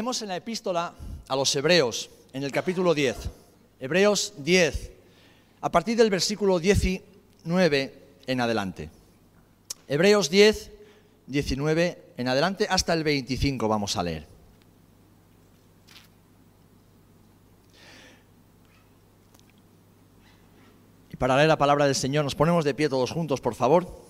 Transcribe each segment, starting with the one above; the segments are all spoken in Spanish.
Leemos en la epístola a los Hebreos, en el capítulo 10. Hebreos 10, a partir del versículo 19 en adelante. Hebreos 10, 19 en adelante, hasta el 25 vamos a leer. Y para leer la palabra del Señor nos ponemos de pie todos juntos, por favor.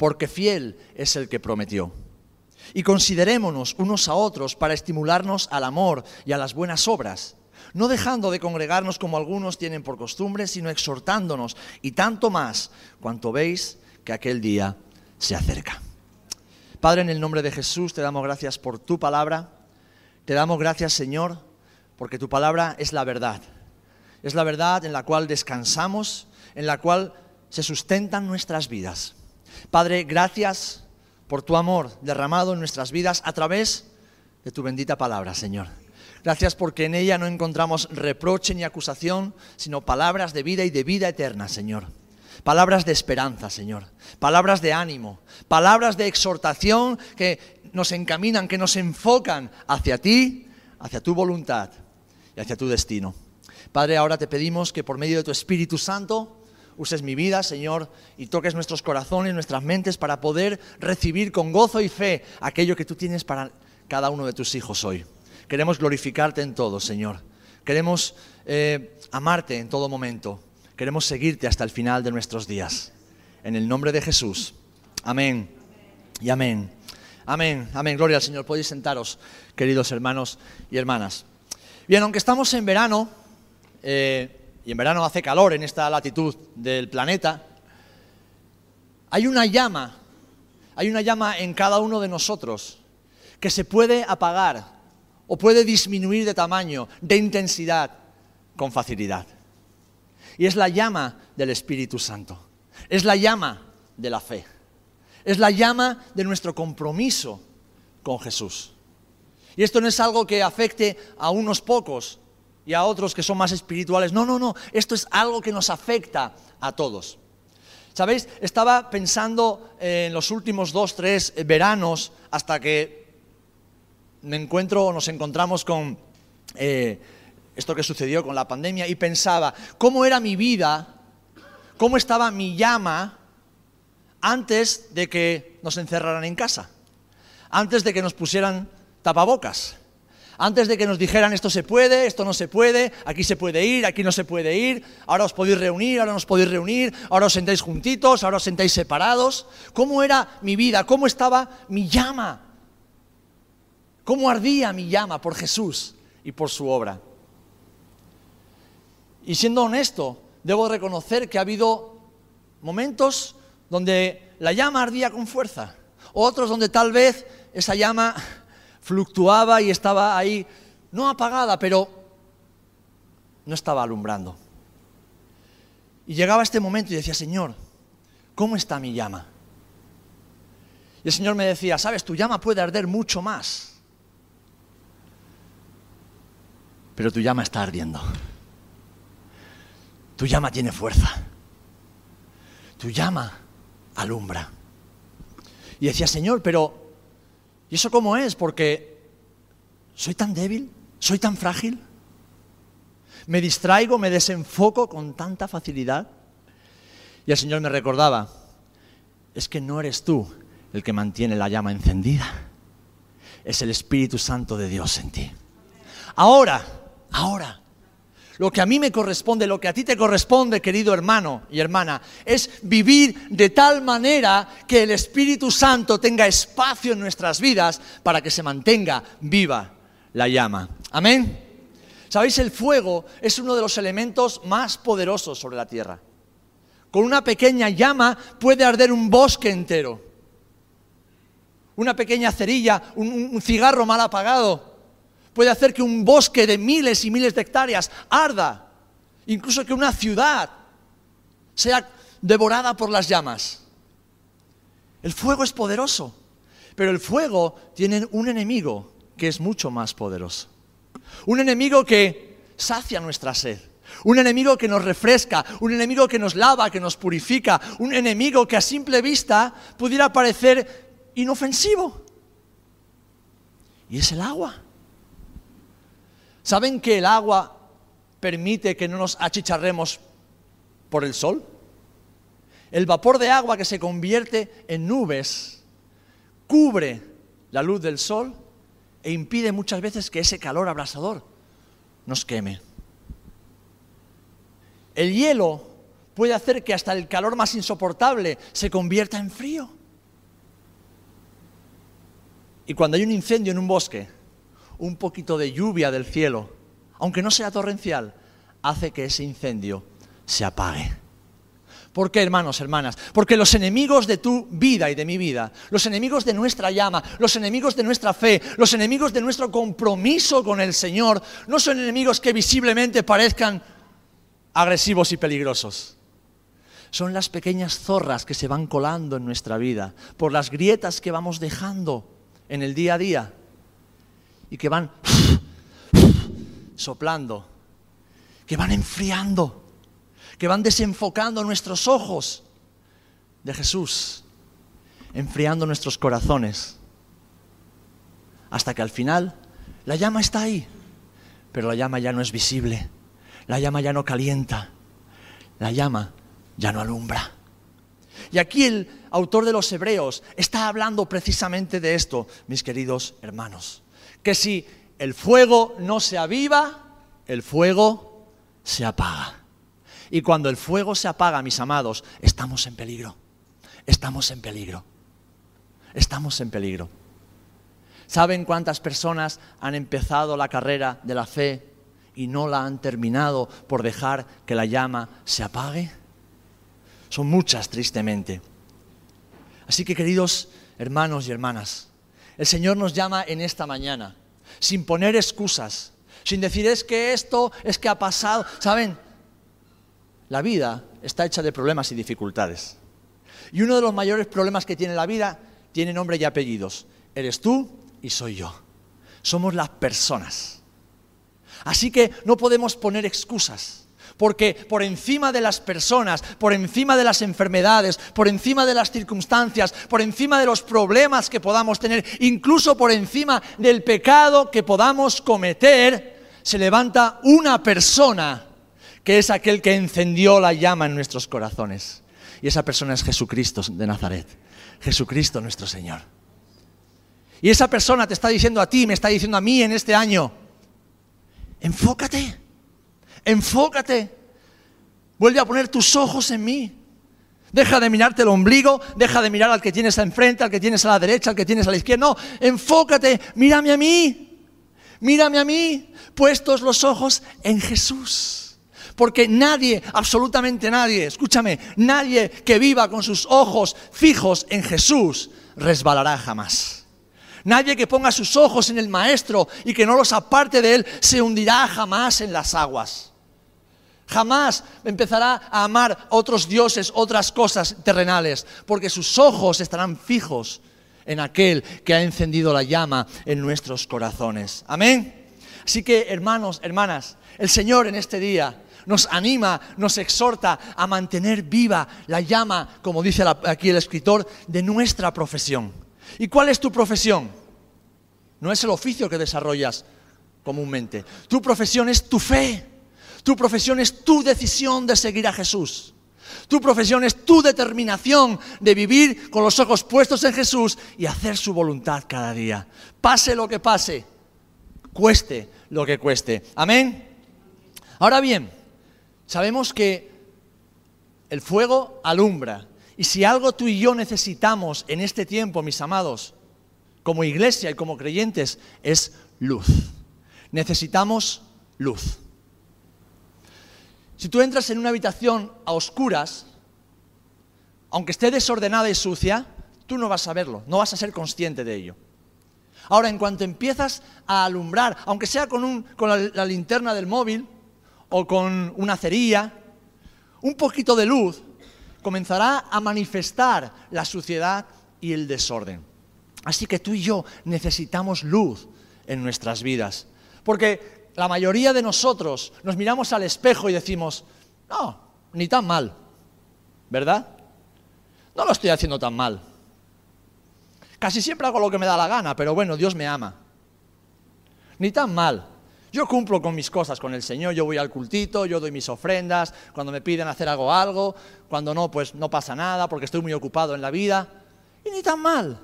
porque fiel es el que prometió. Y considerémonos unos a otros para estimularnos al amor y a las buenas obras, no dejando de congregarnos como algunos tienen por costumbre, sino exhortándonos, y tanto más cuanto veis que aquel día se acerca. Padre, en el nombre de Jesús te damos gracias por tu palabra, te damos gracias Señor, porque tu palabra es la verdad, es la verdad en la cual descansamos, en la cual se sustentan nuestras vidas. Padre, gracias por tu amor derramado en nuestras vidas a través de tu bendita palabra, Señor. Gracias porque en ella no encontramos reproche ni acusación, sino palabras de vida y de vida eterna, Señor. Palabras de esperanza, Señor. Palabras de ánimo. Palabras de exhortación que nos encaminan, que nos enfocan hacia ti, hacia tu voluntad y hacia tu destino. Padre, ahora te pedimos que por medio de tu Espíritu Santo uses mi vida, Señor, y toques nuestros corazones, nuestras mentes para poder recibir con gozo y fe aquello que tú tienes para cada uno de tus hijos hoy. Queremos glorificarte en todo, Señor. Queremos eh, amarte en todo momento. Queremos seguirte hasta el final de nuestros días. En el nombre de Jesús. Amén. Y amén. Amén. Amén. Gloria al Señor. Podéis sentaros, queridos hermanos y hermanas. Bien, aunque estamos en verano, eh, y en verano hace calor en esta latitud del planeta, hay una llama, hay una llama en cada uno de nosotros que se puede apagar o puede disminuir de tamaño, de intensidad, con facilidad. Y es la llama del Espíritu Santo, es la llama de la fe, es la llama de nuestro compromiso con Jesús. Y esto no es algo que afecte a unos pocos, y a otros que son más espirituales. No, no, no, esto es algo que nos afecta a todos. ¿Sabéis? Estaba pensando en los últimos dos, tres veranos hasta que me encuentro o nos encontramos con eh, esto que sucedió con la pandemia y pensaba, ¿cómo era mi vida? ¿Cómo estaba mi llama antes de que nos encerraran en casa? Antes de que nos pusieran tapabocas antes de que nos dijeran esto se puede, esto no se puede, aquí se puede ir, aquí no se puede ir, ahora os podéis reunir, ahora no os podéis reunir, ahora os sentáis juntitos, ahora os sentáis separados. ¿Cómo era mi vida? ¿Cómo estaba mi llama? ¿Cómo ardía mi llama por Jesús y por su obra? Y siendo honesto, debo reconocer que ha habido momentos donde la llama ardía con fuerza, otros donde tal vez esa llama fluctuaba y estaba ahí, no apagada, pero no estaba alumbrando. Y llegaba este momento y decía, Señor, ¿cómo está mi llama? Y el Señor me decía, sabes, tu llama puede arder mucho más, pero tu llama está ardiendo. Tu llama tiene fuerza. Tu llama alumbra. Y decía, Señor, pero ¿Y eso cómo es? Porque soy tan débil, soy tan frágil. Me distraigo, me desenfoco con tanta facilidad. Y el Señor me recordaba, es que no eres tú el que mantiene la llama encendida, es el Espíritu Santo de Dios en ti. Ahora, ahora, lo que a mí me corresponde, lo que a ti te corresponde, querido hermano y hermana, es vivir de tal manera que el Espíritu Santo tenga espacio en nuestras vidas para que se mantenga viva la llama. Amén. Sabéis, el fuego es uno de los elementos más poderosos sobre la tierra. Con una pequeña llama puede arder un bosque entero. Una pequeña cerilla, un, cigarro mal apagado, puede hacer que un bosque de miles y miles de hectáreas arda. Incluso que una ciudad sea devorada por las llamas. El fuego es poderoso, pero el fuego tiene un enemigo que es mucho más poderoso. Un enemigo que sacia nuestra sed. Un enemigo que nos refresca, un enemigo que nos lava, que nos purifica, un enemigo que a simple vista pudiera parecer inofensivo. Y es el agua. ¿Saben que el agua permite que no nos achicharremos por el sol? El vapor de agua que se convierte en nubes cubre la luz del sol e impide muchas veces que ese calor abrasador nos queme. El hielo puede hacer que hasta el calor más insoportable se convierta en frío. Y cuando hay un incendio en un bosque, un poquito de lluvia del cielo, aunque no sea torrencial, hace que ese incendio se apague. ¿Por qué, hermanos, hermanas? Porque los enemigos de tu vida y de mi vida, los enemigos de nuestra llama, los enemigos de nuestra fe, los enemigos de nuestro compromiso con el Señor, no son enemigos que visiblemente parezcan agresivos y peligrosos. Son las pequeñas zorras que se van colando en nuestra vida, por las grietas que vamos dejando en el día a día y que van soplando, que van enfriando, que van desenfocando nuestros ojos de Jesús, enfriando nuestros corazones, hasta que al final la llama está ahí, pero la llama ya no es visible la llama ya no calienta, la llama ya no alumbra. Y aquí el autor de los Hebreos está hablando precisamente de esto, mis queridos hermanos, que si el fuego no se aviva, el fuego se apaga. Y cuando el fuego se apaga, mis amados, estamos en peligro. Estamos en peligro. Estamos en peligro. ¿Saben cuántas personas han empezado la carrera de la fe y no la han terminado por dejar que la llama se apague? Son muchas, tristemente. Así que, queridos hermanos y hermanas, el Señor nos llama en esta mañana, sin poner excusas, sin decir es que esto, es que ha pasado. ¿Saben? La vida está hecha de problemas y dificultades. Y uno de los mayores problemas que tiene la vida tiene nombre y apellidos. Eres tú y soy yo. Somos las personas. Así que no podemos poner excusas. Porque por encima de las personas, por encima de las enfermedades, por encima de las circunstancias, por encima de los problemas que podamos tener, incluso por encima del pecado que podamos cometer, se levanta una persona que es aquel que encendió la llama en nuestros corazones. Y esa persona es Jesucristo de Nazaret, Jesucristo nuestro Señor. Y esa persona te está diciendo a ti, me está diciendo a mí en este año, Enfócate, enfócate. Vuelve a poner tus ojos en mí. Deja de mirarte el ombligo, deja de mirar al que tienes enfrente, al que tienes a la derecha, al que tienes a la izquierda. No, enfócate, mírame a mí, mírame a mí, puestos los ojos en Jesús. Porque nadie, absolutamente nadie, escúchame, nadie que viva con sus ojos fijos en Jesús resbalará jamás. Nadie que ponga sus ojos en el Maestro y que no los aparte de Él se hundirá jamás en las aguas. Jamás empezará a amar otros dioses, otras cosas terrenales, porque sus ojos estarán fijos en aquel que ha encendido la llama en nuestros corazones. Amén. Así que, hermanos, hermanas, el Señor en este día nos anima, nos exhorta a mantener viva la llama, como dice aquí el escritor, de nuestra profesión. ¿Y cuál es tu profesión? No es el oficio que desarrollas comúnmente. Tu profesión es tu fe. Tu profesión es tu decisión de seguir a Jesús. Tu profesión es tu determinación de vivir con los ojos puestos en Jesús y hacer su voluntad cada día. Pase lo que pase, cueste lo que cueste. Amén. Ahora bien, sabemos que el fuego alumbra, y si algo tú y yo necesitamos en este tiempo, mis amados, como iglesia y como creyentes, es luz. Necesitamos luz. Si tú entras en una habitación a oscuras, aunque esté desordenada y sucia, tú no vas a verlo, no vas a ser consciente de ello. Ahora, en cuanto empiezas a alumbrar, aunque sea con, la, la linterna del móvil o con una cerilla, un poquito de luz comenzará a manifestar la suciedad y el desorden. Así que tú y yo necesitamos luz en nuestras vidas. Porque la mayoría de nosotros nos miramos al espejo y decimos, no, ni tan mal, ¿verdad? No lo estoy haciendo tan mal. Casi siempre hago lo que me da la gana, pero bueno, Dios me ama. Ni tan mal. Yo cumplo con mis cosas con el Señor, yo voy al cultito, yo doy mis ofrendas, cuando me piden hacer algo, algo, cuando no, pues no pasa nada porque estoy muy ocupado en la vida. Y ni tan mal.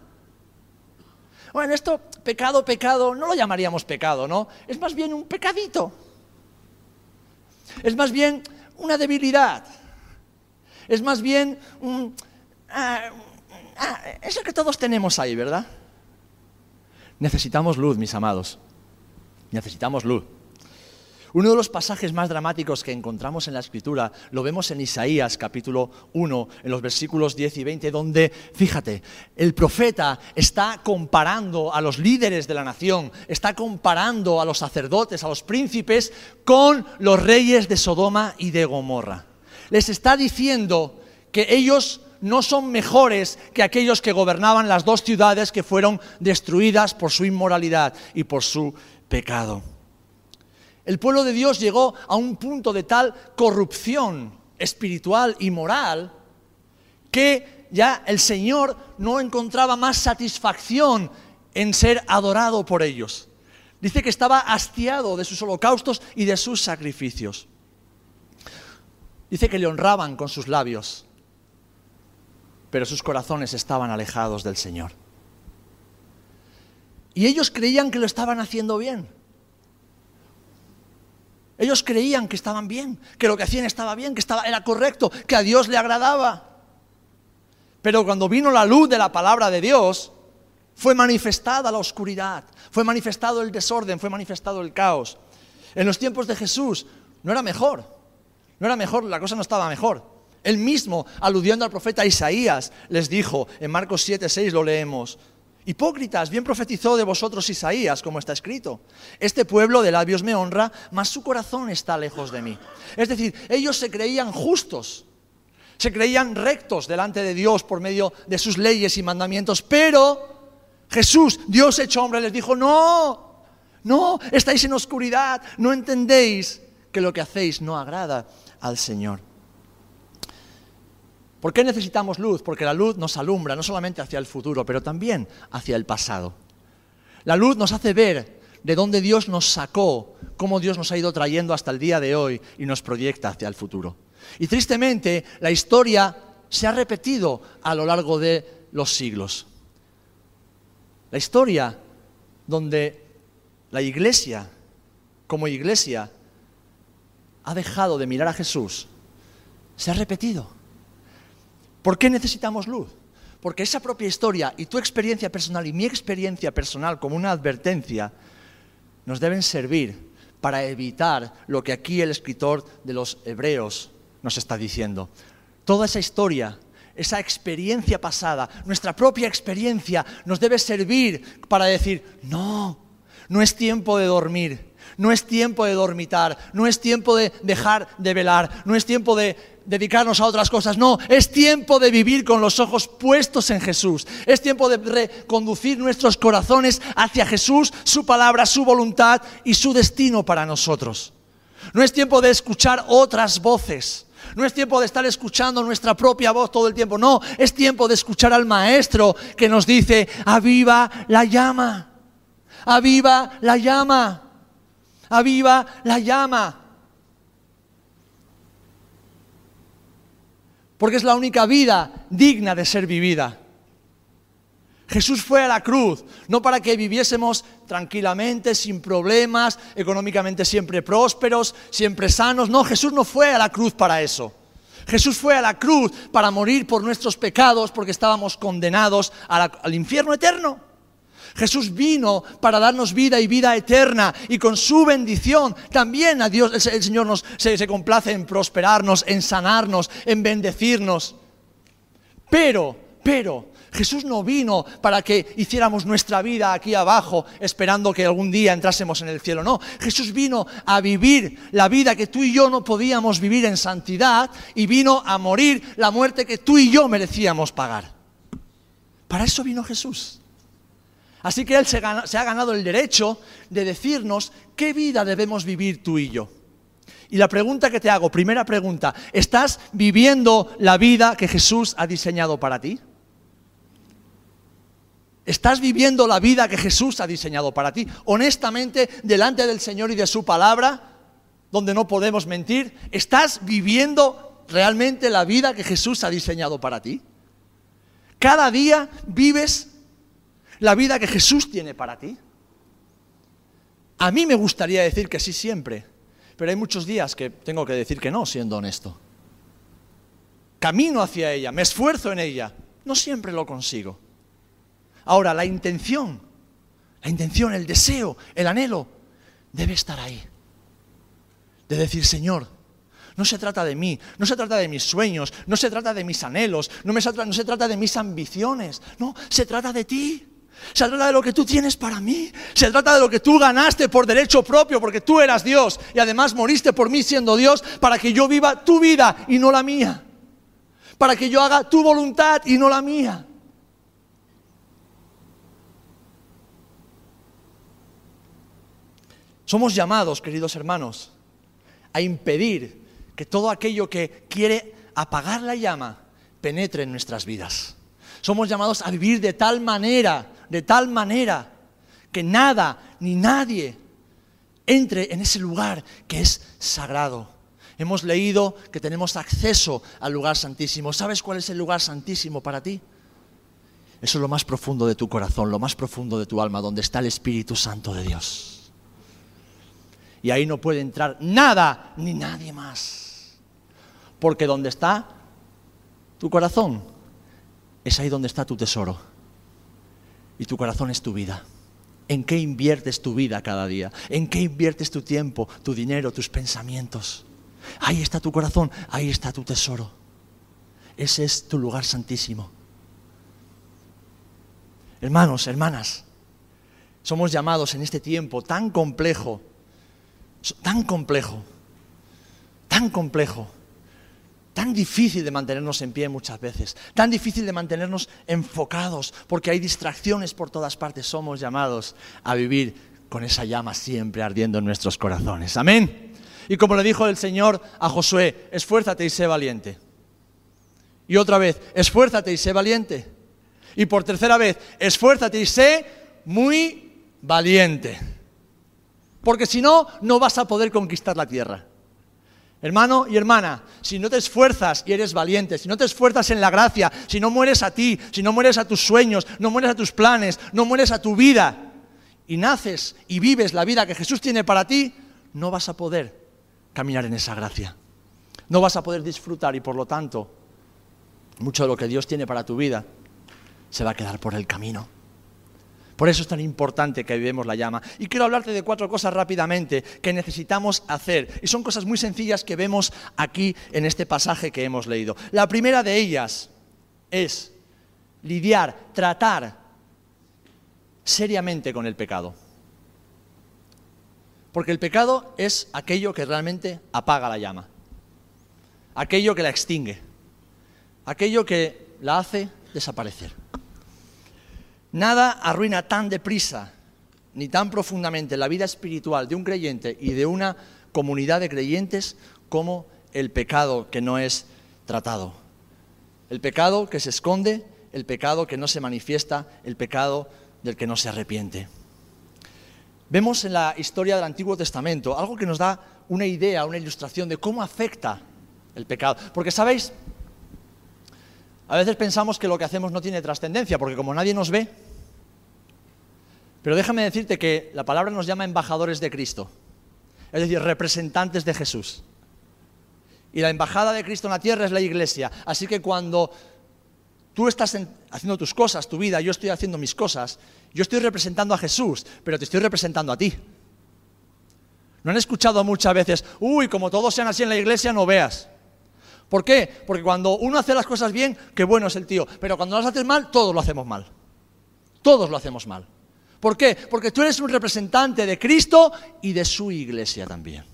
Bueno, esto, pecado, pecado, no lo llamaríamos pecado, ¿no? Es más bien un pecadito. Es más bien una debilidad. Es más bien un... Ah, ah, eso que todos tenemos ahí, ¿verdad? Necesitamos luz, mis amados. Necesitamos luz. Uno de los pasajes más dramáticos que encontramos en la Escritura lo vemos en Isaías capítulo 1, en los versículos 10 y 20, donde, fíjate, el profeta está comparando a los líderes de la nación, está comparando a los sacerdotes, a los príncipes, con los reyes de Sodoma y de Gomorra. Les está diciendo que ellos no son mejores que aquellos que gobernaban las dos ciudades que fueron destruidas por su inmoralidad y por su pecado. El pueblo de Dios llegó a un punto de tal corrupción espiritual y moral que ya el Señor no encontraba más satisfacción en ser adorado por ellos. Dice que estaba hastiado de sus holocaustos y de sus sacrificios. Dice que le honraban con sus labios, pero sus corazones estaban alejados del Señor. Y ellos creían que lo estaban haciendo bien. Ellos creían que estaban bien, que lo que hacían estaba bien, que estaba, era correcto, que a Dios le agradaba. Pero cuando vino la luz de la palabra de Dios, fue manifestada la oscuridad, fue manifestado el desorden, fue manifestado el caos. En los tiempos de Jesús no era mejor, no era mejor, la cosa no estaba mejor. Él mismo, aludiendo al profeta Isaías, les dijo, en Marcos 7, 6 lo leemos, Hipócritas, bien profetizó de vosotros Isaías, como está escrito. Este pueblo de labios me honra, mas su corazón está lejos de mí. Es decir, ellos se creían justos, se creían rectos delante de Dios por medio de sus leyes y mandamientos, pero Jesús, Dios hecho hombre, les dijo, no, no, estáis en oscuridad, no entendéis que lo que hacéis no agrada al Señor. ¿Por qué necesitamos luz? Porque la luz nos alumbra no solamente hacia el futuro, pero también hacia el pasado. La luz nos hace ver de dónde Dios nos sacó, cómo Dios nos ha ido trayendo hasta el día de hoy y nos proyecta hacia el futuro. Y tristemente, la historia se ha repetido a lo largo de los siglos. La historia donde la iglesia, como iglesia, ha dejado de mirar a Jesús, se ha repetido. ¿Por qué necesitamos luz? Porque esa propia historia y tu experiencia personal y mi experiencia personal como una advertencia nos deben servir para evitar lo que aquí el escritor de los Hebreos nos está diciendo. Toda esa historia, esa experiencia pasada, nuestra propia experiencia nos debe servir para decir, no, no es tiempo de dormir, no es tiempo de dormitar, no es tiempo de dejar de velar, no es tiempo de dedicarnos a otras cosas. No, es tiempo de vivir con los ojos puestos en Jesús. Es tiempo de reconducir nuestros corazones hacia Jesús, su palabra, su voluntad y su destino para nosotros. No es tiempo de escuchar otras voces. No es tiempo de estar escuchando nuestra propia voz todo el tiempo. No, es tiempo de escuchar al Maestro que nos dice, aviva la llama. Aviva la llama. Aviva la llama. Porque es la única vida digna de ser vivida. Jesús fue a la cruz, no para que viviésemos tranquilamente, sin problemas, económicamente siempre prósperos, siempre sanos. No, Jesús no fue a la cruz para eso. Jesús fue a la cruz para morir por nuestros pecados porque estábamos condenados al infierno eterno. Jesús vino para darnos vida y vida eterna y con su bendición también a Dios, el Señor nos, se, se complace en prosperarnos, en sanarnos, en bendecirnos. Pero, pero, Jesús no vino para que hiciéramos nuestra vida aquí abajo esperando que algún día entrásemos en el cielo. No, Jesús vino a vivir la vida que tú y yo no podíamos vivir en santidad y vino a morir la muerte que tú y yo merecíamos pagar. Para eso vino Jesús. Así que Él se, ha ganado el derecho de decirnos qué vida debemos vivir tú y yo. Y la pregunta que te hago, primera pregunta, ¿estás viviendo la vida que Jesús ha diseñado para ti? ¿Estás viviendo la vida que Jesús ha diseñado para ti? Honestamente, delante del Señor y de su palabra, donde no podemos mentir, ¿estás viviendo realmente la vida que Jesús ha diseñado para ti? Cada día vives la vida que Jesús tiene para ti? A mí me gustaría decir que sí siempre, pero hay muchos días que tengo que decir que no, siendo honesto. Camino hacia ella, me esfuerzo en ella, no siempre lo consigo. Ahora, la intención, la intención, el deseo, el anhelo, debe estar ahí. De decir, Señor, no se trata de mí, no se trata de mis sueños, no se trata de mis anhelos, no, no se trata de mis ambiciones, no, se trata de ti. Se trata de lo que tú tienes para mí. Se trata de lo que tú ganaste por derecho propio, porque tú eras Dios y además moriste por mí siendo Dios para que yo viva tu vida y no la mía. Para que yo haga tu voluntad y no la mía. Somos llamados, queridos hermanos, a impedir que todo aquello que quiere apagar la llama penetre en nuestras vidas. Somos llamados a vivir de tal manera de tal manera que nada ni nadie entre en ese lugar que es sagrado. Hemos leído que tenemos acceso al lugar santísimo. ¿Sabes cuál es el lugar santísimo para ti? Eso es lo más profundo de tu corazón, lo más profundo de tu alma, donde está el Espíritu Santo de Dios. Y ahí no puede entrar nada ni nadie más. Porque donde está tu corazón, es ahí donde está tu tesoro y tu corazón es tu vida. ¿En qué inviertes tu vida cada día? ¿En qué inviertes tu tiempo, tu dinero, tus pensamientos? Ahí está tu corazón, ahí está tu tesoro. Ese es tu lugar santísimo. Hermanos, hermanas, somos llamados en este tiempo tan complejo, tan complejo, tan complejo, tan difícil de mantenernos en pie muchas veces, tan difícil de mantenernos enfocados, porque hay distracciones por todas partes. Somos llamados a vivir con esa llama siempre ardiendo en nuestros corazones. Amén. Y como le dijo el Señor a Josué, esfuérzate y sé valiente. Y otra vez, esfuérzate y sé valiente. Y por tercera vez, esfuérzate y sé muy valiente. Porque si no, no vas a poder conquistar la tierra. Hermano y hermana, si no te esfuerzas y eres valiente, si no te esfuerzas en la gracia, si no mueres a ti, si no mueres a tus sueños, no mueres a tus planes, no mueres a tu vida, y naces y vives la vida que Jesús tiene para ti, no vas a poder caminar en esa gracia. No vas a poder disfrutar y por lo tanto, mucho de lo que Dios tiene para tu vida se va a quedar por el camino. Por eso es tan importante que vivemos la llama. Y quiero hablarte de cuatro cosas rápidamente que necesitamos hacer. Y son cosas muy sencillas que vemos aquí en este pasaje que hemos leído. La primera de ellas es lidiar, tratar seriamente con el pecado. Porque el pecado es aquello que realmente apaga la llama, aquello que la extingue, aquello que la hace desaparecer. Nada arruina tan deprisa ni tan profundamente la vida espiritual de un creyente y de una comunidad de creyentes como el pecado que no es tratado. El pecado que se esconde, el pecado que no se manifiesta, el pecado del que no se arrepiente. Vemos en la historia del Antiguo Testamento algo que nos da una idea, una ilustración de cómo afecta el pecado. Porque, ¿sabéis? A veces pensamos que lo que hacemos no tiene trascendencia, porque como nadie nos ve, pero déjame decirte que la palabra nos llama embajadores de Cristo, es decir, representantes de Jesús. Y la embajada de Cristo en la tierra es la iglesia. Así que cuando tú estás haciendo tus cosas, tu vida, yo estoy haciendo mis cosas, yo estoy representando a Jesús, pero te estoy representando a ti. ¿No han escuchado muchas veces, uy, como todos sean así en la iglesia, no veas? ¿Por qué? Porque cuando uno hace las cosas bien, qué bueno es el tío. Pero cuando las haces mal, todos lo hacemos mal. Todos lo hacemos mal. ¿Por qué? Porque tú eres un representante de Cristo y de su iglesia también.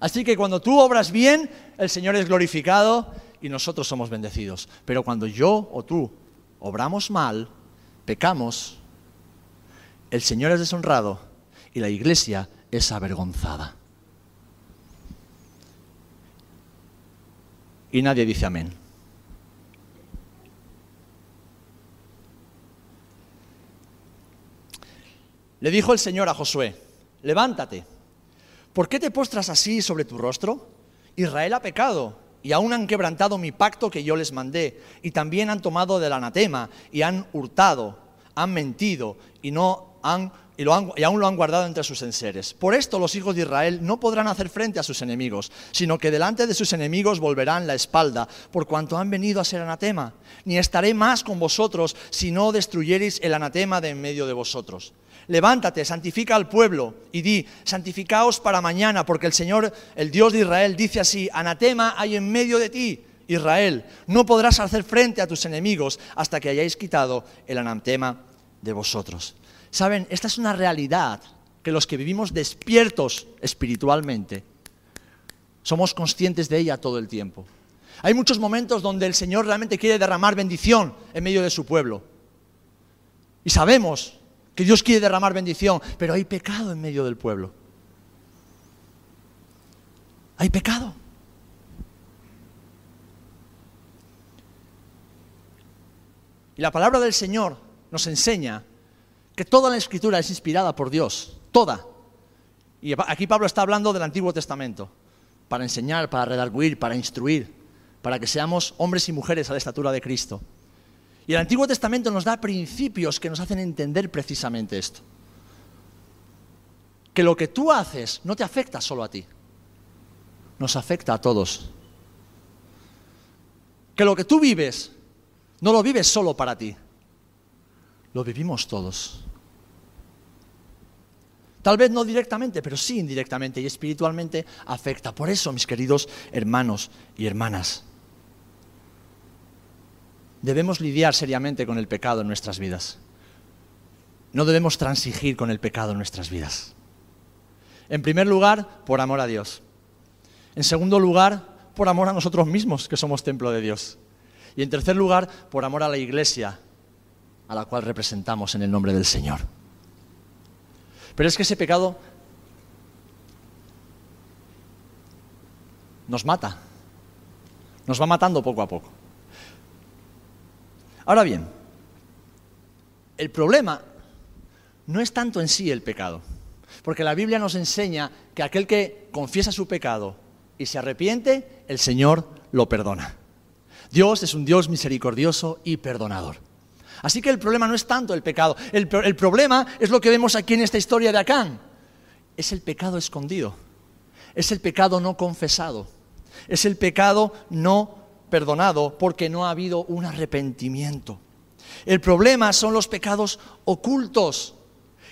Así que cuando tú obras bien, el Señor es glorificado y nosotros somos bendecidos. Pero cuando yo o tú obramos mal, pecamos, el Señor es deshonrado y la iglesia es avergonzada. Y nadie dice amén. Le dijo el Señor a Josué, levántate ¿Por qué te postras así sobre tu rostro? Israel ha pecado y aún han quebrantado mi pacto que yo les mandé, y también han tomado del anatema y han hurtado, han mentido y no han y, aún lo han guardado entre sus enseres. Por esto los hijos de Israel no podrán hacer frente a sus enemigos, sino que delante de sus enemigos volverán la espalda, por cuanto han venido a ser anatema. Ni estaré más con vosotros si no destruyereis el anatema de en medio de vosotros levántate, santifica al pueblo y di, santificaos para mañana, porque el Señor, el Dios de Israel, dice así, anatema hay en medio de ti, Israel, no podrás hacer frente a tus enemigos hasta que hayáis quitado el anatema de vosotros. Saben, esta es una realidad que los que vivimos despiertos espiritualmente somos conscientes de ella todo el tiempo. Hay muchos momentos donde el Señor realmente quiere derramar bendición en medio de su pueblo. Y sabemos que Dios quiere derramar bendición, pero hay pecado en medio del pueblo. Hay pecado. Y la palabra del Señor nos enseña que toda la escritura es inspirada por Dios, toda. Y aquí Pablo está hablando del Antiguo Testamento, para enseñar, para redarguir, para instruir, para que seamos hombres y mujeres a la estatura de Cristo. Y el Antiguo Testamento nos da principios que nos hacen entender precisamente esto. Que lo que tú haces no te afecta solo a ti, nos afecta a todos. Que lo que tú vives no lo vives solo para ti, lo vivimos todos. Tal vez no directamente, pero sí indirectamente y espiritualmente afecta. Por eso, mis queridos hermanos y hermanas, debemos lidiar seriamente con el pecado en nuestras vidas. No debemos transigir con el pecado en nuestras vidas. En primer lugar, por amor a Dios. En segundo lugar, por amor a nosotros mismos, que somos templo de Dios. Y en tercer lugar, por amor a la iglesia, a la cual representamos en el nombre del Señor. Pero es que ese pecado nos mata, nos va matando poco a poco. Ahora bien, el problema no es tanto en sí el pecado, porque la Biblia nos enseña que aquel que confiesa su pecado y se arrepiente, el Señor lo perdona. Dios es un Dios misericordioso y perdonador. Así que el problema no es tanto el pecado, el, problema es lo que vemos aquí en esta historia de Acán. Es el pecado escondido, es el pecado no confesado, es el pecado no perdonado porque no ha habido un arrepentimiento. El problema son los pecados ocultos,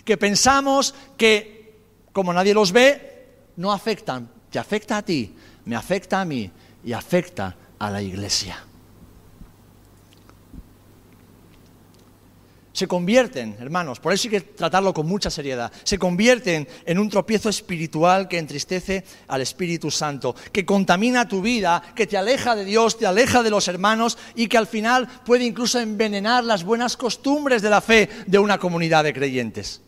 que pensamos que como nadie los ve, no afectan. Te afecta a ti, me afecta a mí y afecta a la iglesia. Se convierten, hermanos, por eso hay que tratarlo con mucha seriedad, se convierten en un tropiezo espiritual que entristece al Espíritu Santo, que contamina tu vida, que te aleja de Dios, te aleja de los hermanos y que al final puede incluso envenenar las buenas costumbres de la fe de una comunidad de creyentes.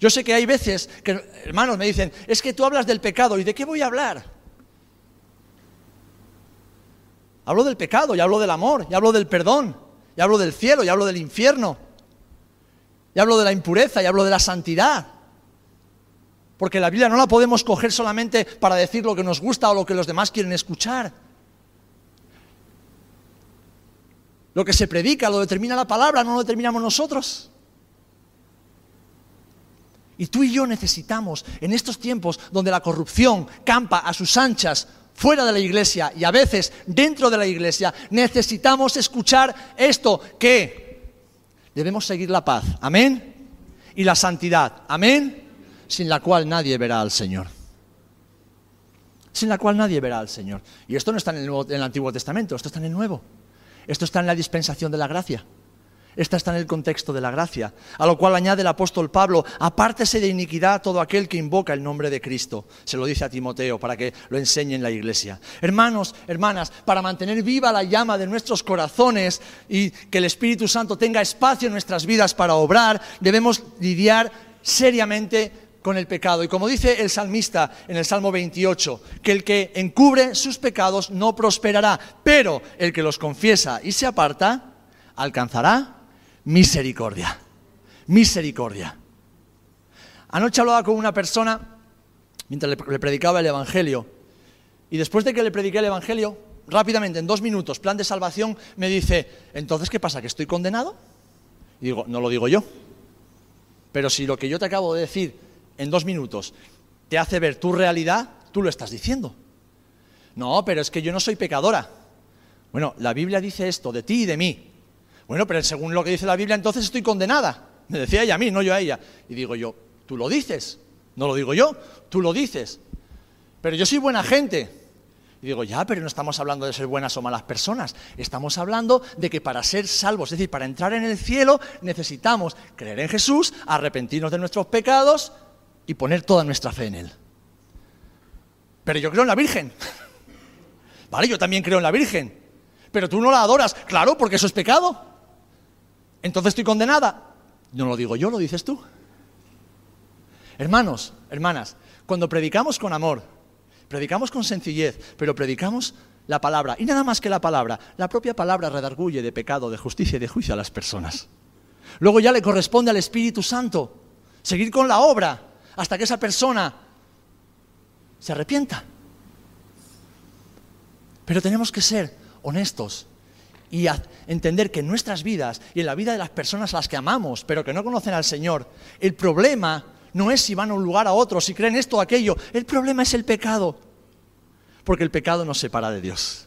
Yo sé que hay veces que hermanos me dicen, es que tú hablas del pecado, ¿y de qué voy a hablar? Hablo del pecado, y hablo del amor, y hablo del perdón y hablo del cielo, y hablo del infierno, y hablo de la impureza, y hablo de la santidad. Porque la Biblia no la podemos coger solamente para decir lo que nos gusta o lo que los demás quieren escuchar. Lo que se predica lo determina la palabra, no lo determinamos nosotros. Y tú y yo necesitamos, en estos tiempos donde la corrupción campa a sus anchas, fuera de la iglesia y a veces dentro de la iglesia, necesitamos escuchar esto, que debemos seguir la paz, amén, y la santidad, amén, sin la cual nadie verá al Señor. sin la cual nadie verá al Señor. Y esto no está en el, el Antiguo Testamento, esto está en el Nuevo. Esto está en la dispensación de la gracia. Esta está en el contexto de la gracia, a lo cual añade el apóstol Pablo, apártese de iniquidad todo aquel que invoca el nombre de Cristo. Se lo dice a Timoteo para que lo enseñe en la iglesia. Hermanos, hermanas, para mantener viva la llama de nuestros corazones y que el Espíritu Santo tenga espacio en nuestras vidas para obrar, debemos lidiar seriamente con el pecado. Y como dice el salmista en el Salmo 28, que el que encubre sus pecados no prosperará, pero el que los confiesa y se aparta alcanzará misericordia. Misericordia. Anoche hablaba con una persona mientras le predicaba el Evangelio. Y después de que le prediqué el Evangelio, rápidamente, en dos minutos, plan de salvación, me dice, entonces, ¿qué pasa? ¿Que estoy condenado? Y digo, no lo digo yo. Pero si lo que yo te acabo de decir en dos minutos te hace ver tu realidad, tú lo estás diciendo. No, pero es que yo no soy pecadora. Bueno, la Biblia dice esto de ti y de mí. Bueno, pero según lo que dice la Biblia, entonces estoy condenada. Me decía ella a mí, no yo a ella. Y digo yo, tú lo dices. No lo digo yo, tú lo dices. Pero yo soy buena gente. Y digo, ya, pero no estamos hablando de ser buenas o malas personas. Estamos hablando de que para ser salvos, es decir, para entrar en el cielo, necesitamos creer en Jesús, arrepentirnos de nuestros pecados y poner toda nuestra fe en Él. Pero yo creo en la Virgen. Vale, yo también creo en la Virgen. Pero tú no la adoras. Claro, porque eso es pecado. Entonces estoy condenada. No lo digo yo, lo dices tú. Hermanos, hermanas, cuando predicamos con amor, predicamos con sencillez, pero predicamos la palabra, y nada más que la palabra, la propia palabra redarguye de pecado, de justicia y de juicio a las personas. Luego ya le corresponde al Espíritu Santo seguir con la obra hasta que esa persona se arrepienta. Pero tenemos que ser honestos y entender que en nuestras vidas y en la vida de las personas a las que amamos, pero que no conocen al Señor, el problema no es si van a un lugar a otro, si creen esto o aquello, el problema es el pecado, porque el pecado nos separa de Dios,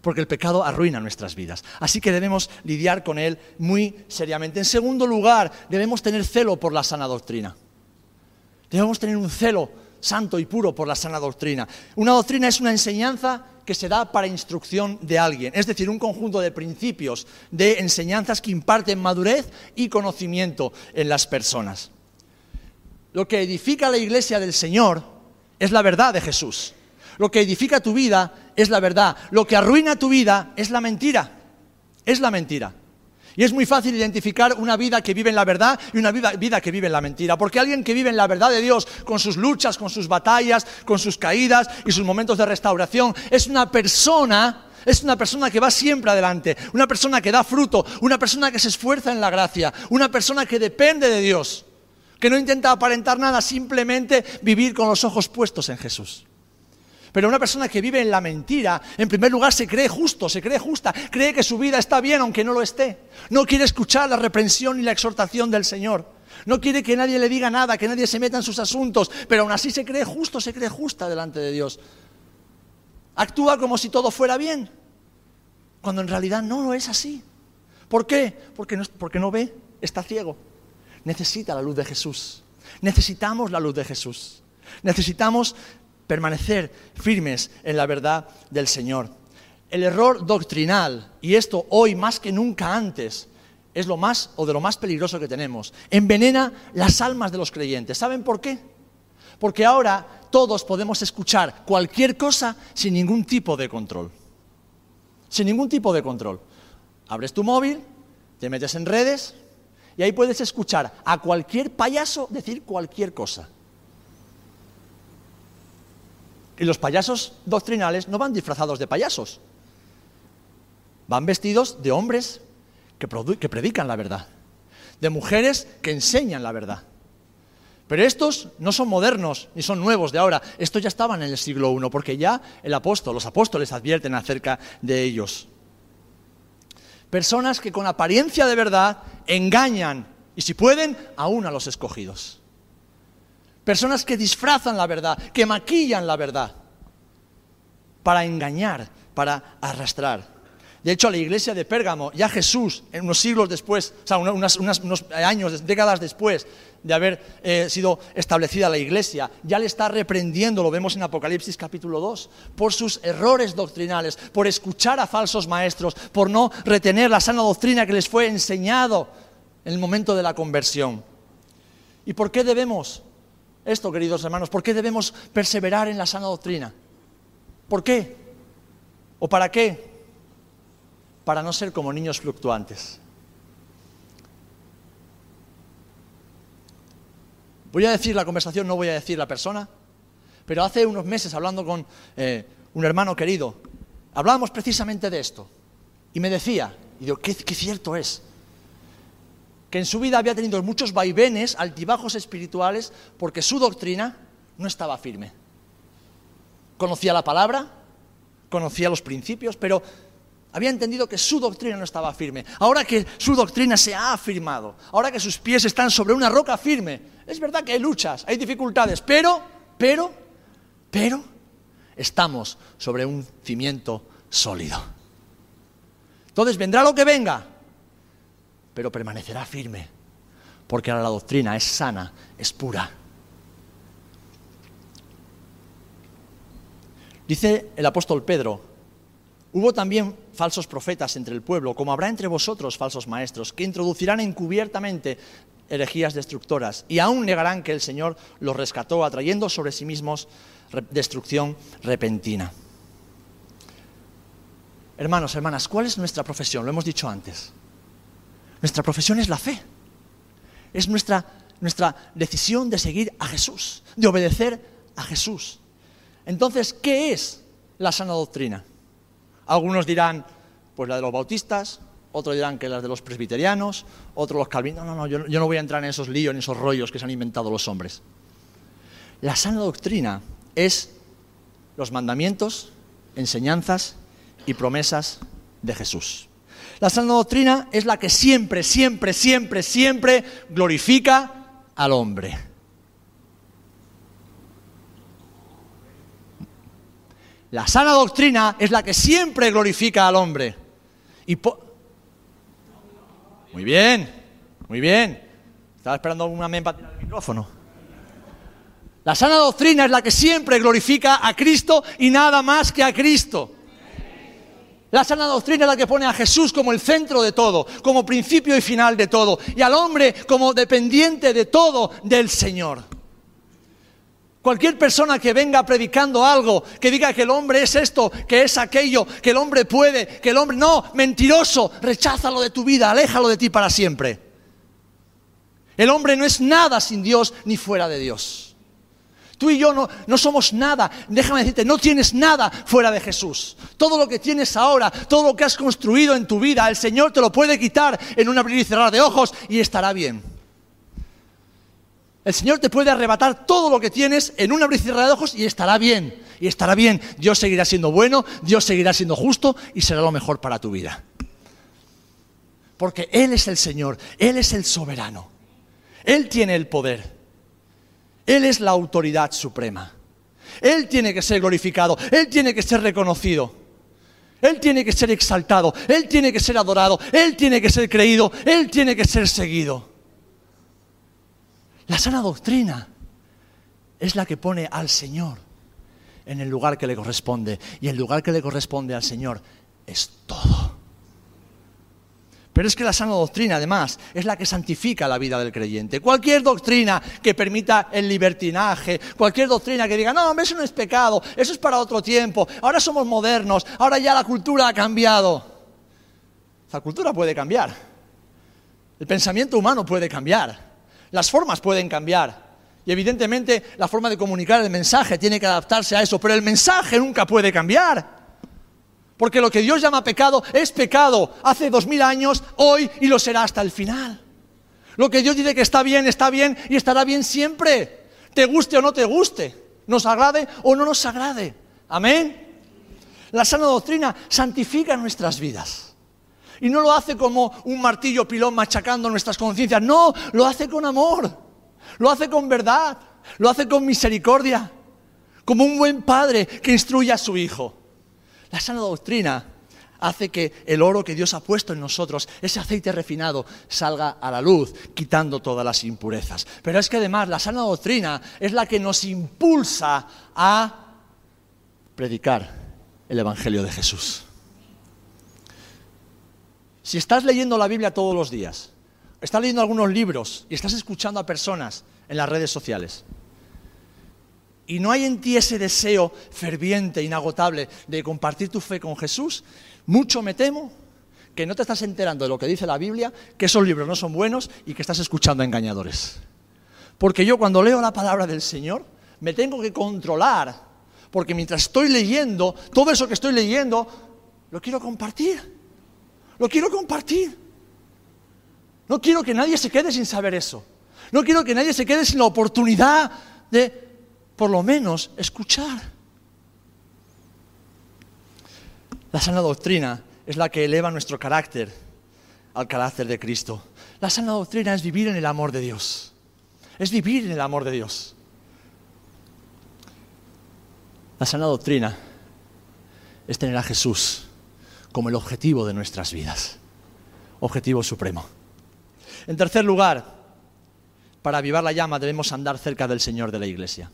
porque el pecado arruina nuestras vidas. Así que debemos lidiar con él muy seriamente. En segundo lugar, debemos tener celo por la sana doctrina. Debemos tener un celo santo y puro por la sana doctrina. Una doctrina es una enseñanza que se da para instrucción de alguien, es decir, un conjunto de principios, de enseñanzas que imparten madurez y conocimiento en las personas. Lo que edifica la iglesia del Señor es la verdad de Jesús. Lo que edifica tu vida es la verdad. Lo que arruina tu vida es la mentira. Es la mentira. Y es muy fácil identificar una vida que vive en la verdad y una vida, que vive en la mentira. Porque alguien que vive en la verdad de Dios, con sus luchas, con sus batallas, con sus caídas y sus momentos de restauración, es una persona es una persona que va siempre adelante, una persona que da fruto, una persona que se esfuerza en la gracia, una persona que depende de Dios, que no intenta aparentar nada, simplemente vivir con los ojos puestos en Jesús. Pero una persona que vive en la mentira, en primer lugar se cree justo, se cree justa, cree que su vida está bien aunque no lo esté. No quiere escuchar la reprensión y la exhortación del Señor. No quiere que nadie le diga nada, que nadie se meta en sus asuntos, pero aún así se cree justo, se cree justa delante de Dios. Actúa como si todo fuera bien, cuando en realidad no lo es así. ¿Por qué? Porque no, porque no ve, está ciego. Necesita la luz de Jesús. Necesitamos la luz de Jesús. Necesitamos permanecer firmes en la verdad del Señor. El error doctrinal, y esto hoy más que nunca antes, es lo más o de lo más peligroso que tenemos. Envenena las almas de los creyentes. ¿Saben por qué? Porque ahora todos podemos escuchar cualquier cosa sin ningún tipo de control. Sin ningún tipo de control. Abres tu móvil, te metes en redes y ahí puedes escuchar a cualquier payaso decir cualquier cosa. Y los payasos doctrinales no van disfrazados de payasos. Van vestidos de hombres que, predican la verdad, de mujeres que enseñan la verdad. Pero estos no son modernos ni son nuevos de ahora. Estos ya estaban en el siglo I, porque ya el apóstol, los apóstoles advierten acerca de ellos. Personas que con apariencia de verdad engañan y si pueden, aún a los escogidos. Personas que disfrazan la verdad, que maquillan la verdad para engañar, para arrastrar. De hecho, a la iglesia de Pérgamo, ya Jesús, unos siglos después, o sea, unos años, décadas después de haber eh, sido establecida la iglesia, ya le está reprendiendo, lo vemos en Apocalipsis capítulo 2, por sus errores doctrinales, por escuchar a falsos maestros, por no retener la sana doctrina que les fue enseñado en el momento de la conversión. ¿Y por qué debemos esto, queridos hermanos? ¿Por qué debemos perseverar en la sana doctrina? ¿Por qué? ¿O para qué? para no ser como niños fluctuantes. Voy a decir la conversación, no voy a decir la persona, pero hace unos meses hablando con eh, un hermano querido, hablábamos precisamente de esto. Y me decía, y digo, qué, qué cierto es, que en su vida había tenido muchos vaivenes, altibajos espirituales, porque su doctrina no estaba firme. Conocía la palabra, conocía los principios, pero había entendido que su doctrina no estaba firme. Ahora que su doctrina se ha afirmado, ahora que sus pies están sobre una roca firme, es verdad que hay luchas, hay dificultades, pero, pero, pero, estamos sobre un cimiento sólido. Entonces vendrá lo que venga, pero permanecerá firme, porque ahora la doctrina es sana, es pura. Dice el apóstol Pedro, Hubo también falsos profetas entre el pueblo, como habrá entre vosotros falsos maestros, que introducirán encubiertamente herejías destructoras y aún negarán que el Señor los rescató, atrayendo sobre sí mismos destrucción repentina. Hermanos, hermanas, ¿cuál es nuestra profesión? Lo hemos dicho antes. Nuestra profesión es la fe. Es nuestra, nuestra decisión de seguir a Jesús, de obedecer a Jesús. Entonces, ¿qué es la sana doctrina? Algunos dirán, pues la de los bautistas, otros dirán que la de los presbiterianos, otros los calvinos. No, no, no, yo, yo no voy a entrar en esos líos, en esos rollos que se han inventado los hombres. La sana doctrina es los mandamientos, enseñanzas y promesas de Jesús. La sana doctrina es la que siempre, siempre, siempre, siempre glorifica al hombre. La sana doctrina es la que siempre glorifica al hombre. Y muy bien, muy bien. Estaba esperando alguna amén para micrófono. La sana doctrina es la que siempre glorifica a Cristo y nada más que a Cristo. La sana doctrina es la que pone a Jesús como el centro de todo, como principio y final de todo, y al hombre como dependiente de todo del Señor. Cualquier persona que venga predicando algo, que diga que el hombre es esto, que es aquello, que el hombre puede, que el hombre... No, mentiroso, recházalo de tu vida, aléjalo de ti para siempre. El hombre no es nada sin Dios ni fuera de Dios. Tú y yo no, no somos nada, déjame decirte, no tienes nada fuera de Jesús. Todo lo que tienes ahora, todo lo que has construido en tu vida, el Señor te lo puede quitar en un abrir y cerrar de ojos y estará bien. El Señor te puede arrebatar todo lo que tienes en una abrir de ojos y estará bien. Y estará bien. Dios seguirá siendo bueno, Dios seguirá siendo justo y será lo mejor para tu vida. Porque Él es el Señor, Él es el soberano. Él tiene el poder. Él es la autoridad suprema. Él tiene que ser glorificado, Él tiene que ser reconocido. Él tiene que ser exaltado, Él tiene que ser adorado, Él tiene que ser creído, Él tiene que ser seguido. La sana doctrina es la que pone al Señor en el lugar que le corresponde. Y el lugar que le corresponde al Señor es todo. Pero es que la sana doctrina, además, es la que santifica la vida del creyente. Cualquier doctrina que permita el libertinaje, cualquier doctrina que diga, no, hombre, eso no es pecado, eso es para otro tiempo, ahora somos modernos, ahora ya la cultura ha cambiado. La cultura puede cambiar. El pensamiento humano puede cambiar. Las formas pueden cambiar. Y evidentemente la forma de comunicar el mensaje tiene que adaptarse a eso, pero el mensaje nunca puede cambiar. Porque lo que Dios llama pecado es pecado hace dos mil años, hoy y lo será hasta el final. Lo que Dios dice que está bien, está bien y estará bien siempre. Te guste o no te guste, nos agrade o no nos agrade. Amén. La sana doctrina santifica nuestras vidas. Y no lo hace como un martillo pilón machacando nuestras conciencias, no, lo hace con amor, lo hace con verdad, lo hace con misericordia, como un buen padre que instruye a su hijo. La sana doctrina hace que el oro que Dios ha puesto en nosotros, ese aceite refinado, salga a la luz, quitando todas las impurezas. Pero es que además la sana doctrina es la que nos impulsa a predicar el Evangelio de Jesús. Si estás leyendo la Biblia todos los días, estás leyendo algunos libros y estás escuchando a personas en las redes sociales, y no hay en ti ese deseo ferviente, inagotable de compartir tu fe con Jesús, mucho me temo que no te estás enterando de lo que dice la Biblia, que esos libros no son buenos y que estás escuchando a engañadores. Porque yo cuando leo la palabra del Señor me tengo que controlar, porque mientras estoy leyendo, todo eso que estoy leyendo, lo quiero compartir. Lo quiero compartir. No quiero que nadie se quede sin saber eso. No quiero que nadie se quede sin la oportunidad de por lo menos escuchar. La sana doctrina es la que eleva nuestro carácter al carácter de Cristo. La sana doctrina es vivir en el amor de Dios. Es vivir en el amor de Dios. La sana doctrina es tener a Jesús como el objetivo de nuestras vidas. Objetivo supremo. En tercer lugar, para avivar la llama debemos andar cerca del Señor de la Iglesia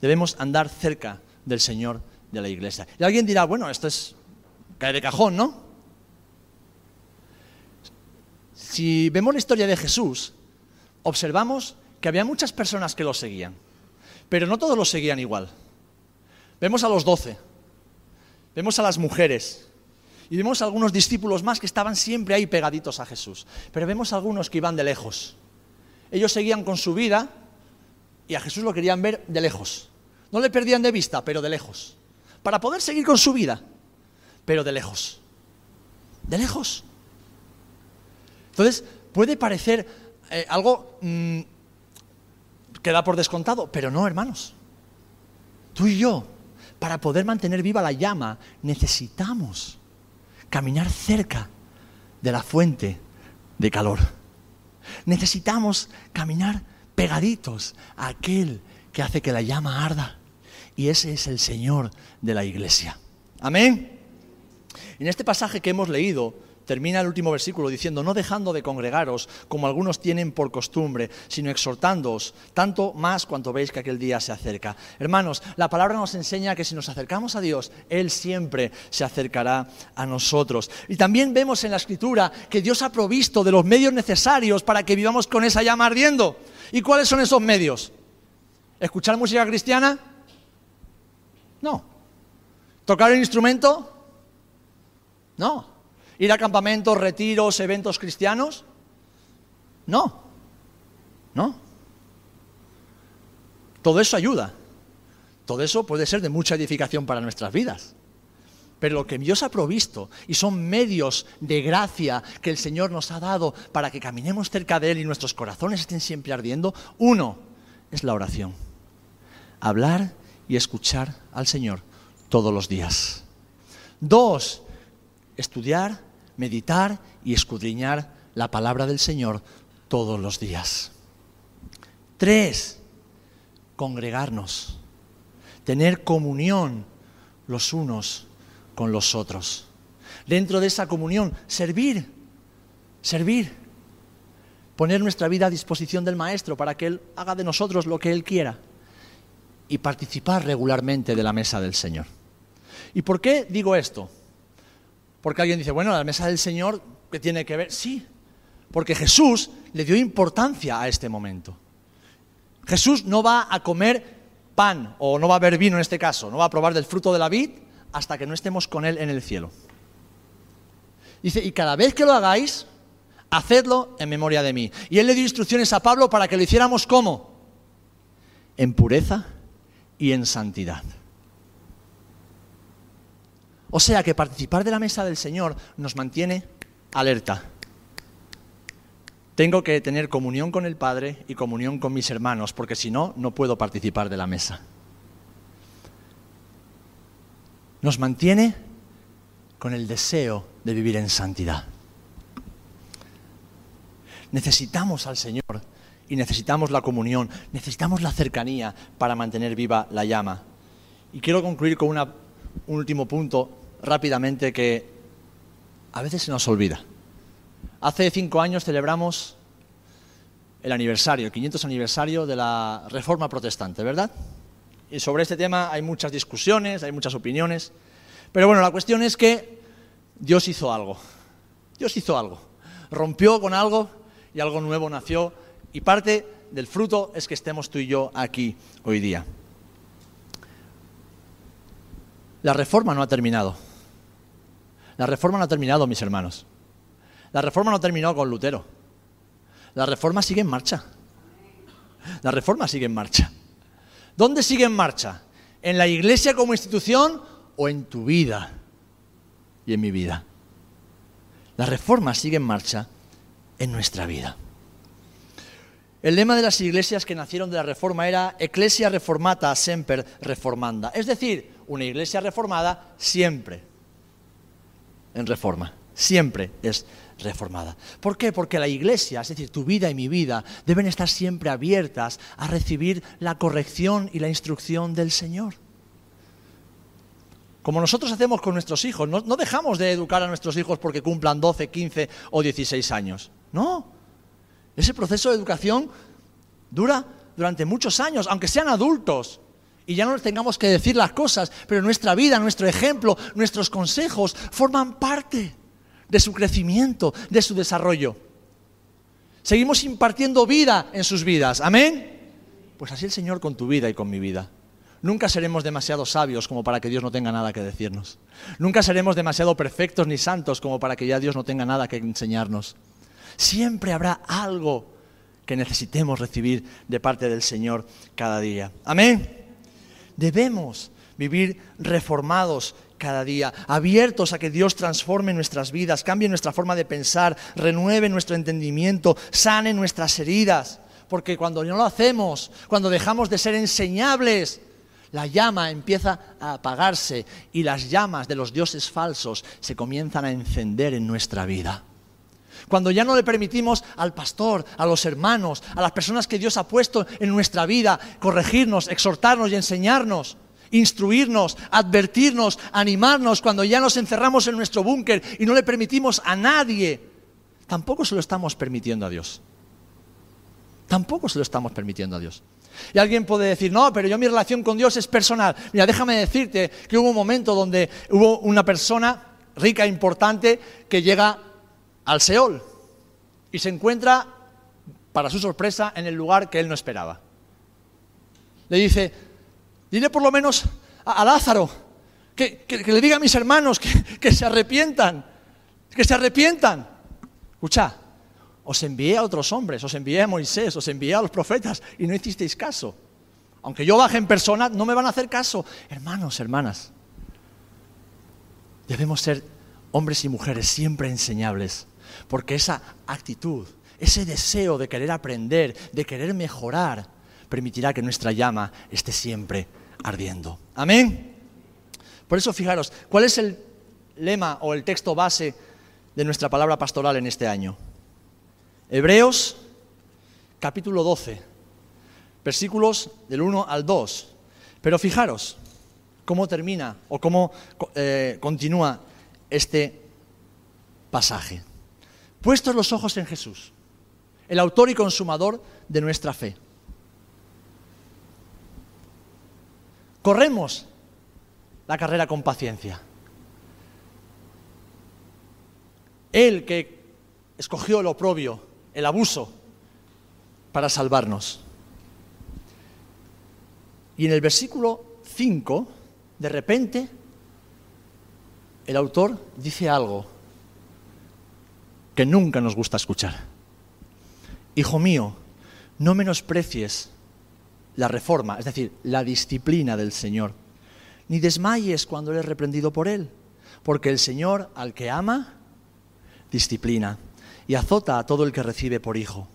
debemos andar cerca del Señor de la iglesia. Y alguien dirá, bueno, esto es caer de cajón, ¿no? Si vemos la historia de Jesús, observamos que había muchas personas que lo seguían, pero no todos lo seguían igual. Vemos a los doce, vemos a las mujeres, y vemos a algunos discípulos más que estaban siempre ahí pegaditos a Jesús, pero vemos a algunos que iban de lejos. Ellos seguían con su vida y a Jesús lo querían ver de lejos. No le perdían de vista, pero de lejos. Para poder seguir con su vida, pero de lejos. De lejos. Entonces, puede parecer eh, algo mm, que da por descontado, pero no, hermanos. Tú y yo, para poder mantener viva la llama, necesitamos caminar cerca de la fuente de calor. Necesitamos caminar pegaditos a aquel que hace que la llama arda. Y ese es el Señor de la iglesia. Amén. En este pasaje que hemos leído, termina el último versículo diciendo, no dejando de congregaros como algunos tienen por costumbre, sino exhortándoos, tanto más cuanto veis que aquel día se acerca. Hermanos, la palabra nos enseña que si nos acercamos a Dios, Él siempre se acercará a nosotros. Y también vemos en la Escritura que Dios ha provisto de los medios necesarios para que vivamos con esa llama ardiendo. ¿Y cuáles son esos medios? ¿Escuchar música cristiana? No. ¿Tocar el instrumento? No. ¿Ir a campamentos, retiros, eventos cristianos? No. No. Todo eso ayuda. Todo eso puede ser de mucha edificación para nuestras vidas. Pero lo que Dios ha provisto, y son medios de gracia que el Señor nos ha dado para que caminemos cerca de Él y nuestros corazones estén siempre ardiendo, uno es la oración. Hablar y escuchar al Señor todos los días. Dos, estudiar, meditar y escudriñar la palabra del Señor todos los días. Tres, congregarnos, tener comunión los unos con los otros. Dentro de esa comunión, servir, servir, poner nuestra vida a disposición del Maestro para que Él haga de nosotros lo que Él quiera y participar regularmente de la mesa del Señor. ¿Y por qué digo esto? Porque alguien dice, bueno, la mesa del Señor, ¿qué tiene que ver? Sí, porque Jesús le dio importancia a este momento. Jesús no va a comer pan o no va a beber vino en este caso, no va a probar del fruto de la vid hasta que no estemos con Él en el cielo. Dice, y cada vez que lo hagáis, hacedlo en memoria de mí. Y Él le dio instrucciones a Pablo para que lo hiciéramos como? En pureza y en santidad. O sea que participar de la mesa del Señor nos mantiene alerta. Tengo que tener comunión con el Padre y comunión con mis hermanos, porque si no, no puedo participar de la mesa. Nos mantiene con el deseo de vivir en santidad. Necesitamos al Señor y necesitamos la comunión, necesitamos la cercanía para mantener viva la llama. Y quiero concluir con un último punto rápidamente que a veces se nos olvida. Hace cinco años celebramos el aniversario, el 500 aniversario de la Reforma Protestante, ¿verdad? Y sobre este tema hay muchas discusiones, hay muchas opiniones. Pero bueno, la cuestión es que Dios hizo algo. Dios hizo algo. Rompió con algo y algo nuevo nació. Y parte del fruto es que estemos tú y yo aquí hoy día. La reforma no ha terminado. La reforma no ha terminado, mis hermanos. La reforma no terminó con Lutero. La reforma sigue en marcha. La reforma sigue en marcha. ¿Dónde sigue en marcha? ¿En la iglesia como institución o en tu vida y en mi vida? La reforma sigue en marcha en nuestra vida. El lema de las iglesias que nacieron de la reforma era Ecclesia reformata semper reformanda, es decir, una iglesia reformada siempre en reforma, siempre es reformada. ¿Por qué? Porque la iglesia, es decir, tu vida y mi vida, deben estar siempre abiertas a recibir la corrección y la instrucción del Señor. Como nosotros hacemos con nuestros hijos, no, dejamos de educar a nuestros hijos porque cumplan 12, 15 o 16 años. No. Ese proceso de educación dura durante muchos años, aunque sean adultos y ya no les tengamos que decir las cosas, pero nuestra vida, nuestro ejemplo, nuestros consejos forman parte de su crecimiento, de su desarrollo. Seguimos impartiendo vida en sus vidas. Amén. Pues así el Señor con tu vida y con mi vida. Nunca seremos demasiado sabios como para que Dios no tenga nada que decirnos. Nunca seremos demasiado perfectos ni santos como para que ya Dios no tenga nada que enseñarnos. Siempre habrá algo que necesitemos recibir de parte del Señor cada día. Amén. Debemos vivir reformados cada día, abiertos a que Dios transforme nuestras vidas, cambie nuestra forma de pensar, renueve nuestro entendimiento, sane nuestras heridas. Porque cuando no lo hacemos, cuando dejamos de ser enseñables, la llama empieza a apagarse y las llamas de los dioses falsos se comienzan a encender en nuestra vida. Cuando ya no le permitimos al pastor, a los hermanos, a las personas que Dios ha puesto en nuestra vida corregirnos, exhortarnos y enseñarnos, instruirnos, advertirnos, animarnos, cuando ya nos encerramos en nuestro búnker y no le permitimos a nadie, tampoco se lo estamos permitiendo a Dios. Tampoco se lo estamos permitiendo a Dios. Y alguien puede decir, no, pero yo mi relación con Dios es personal. Mira, déjame decirte que hubo un momento donde hubo una persona rica e importante que llega al Seol y se encuentra, para su sorpresa, en el lugar que él no esperaba. Le dice, Dile por lo menos a, Lázaro que, le diga a mis hermanos que, se arrepientan, que se arrepientan. Escucha, os envié a otros hombres, os envié a Moisés, os envié a los profetas y no hicisteis caso. Aunque yo baje en persona, no me van a hacer caso. Hermanos, hermanas, debemos ser hombres y mujeres siempre enseñables, porque esa actitud, ese deseo de querer aprender, de querer mejorar, permitirá que nuestra llama esté siempre ardiendo. Amén. Por eso fijaros, ¿cuál es el lema o el texto base de nuestra palabra pastoral en este año? Hebreos capítulo 12, versículos del 1 al 2. Pero fijaros cómo termina o cómo eh, continúa este pasaje. Puestos los ojos en Jesús, el autor y consumador de nuestra fe Corremos la carrera con paciencia. Él que escogió el oprobio, el abuso, para salvarnos. Y en el versículo 5, de repente, el autor dice algo que nunca nos gusta escuchar. Hijo mío, no menosprecies la reforma, es decir, la disciplina del Señor. Ni desmayes cuando eres reprendido por Él, porque el Señor al que ama, disciplina y azota a todo el que recibe por hijo.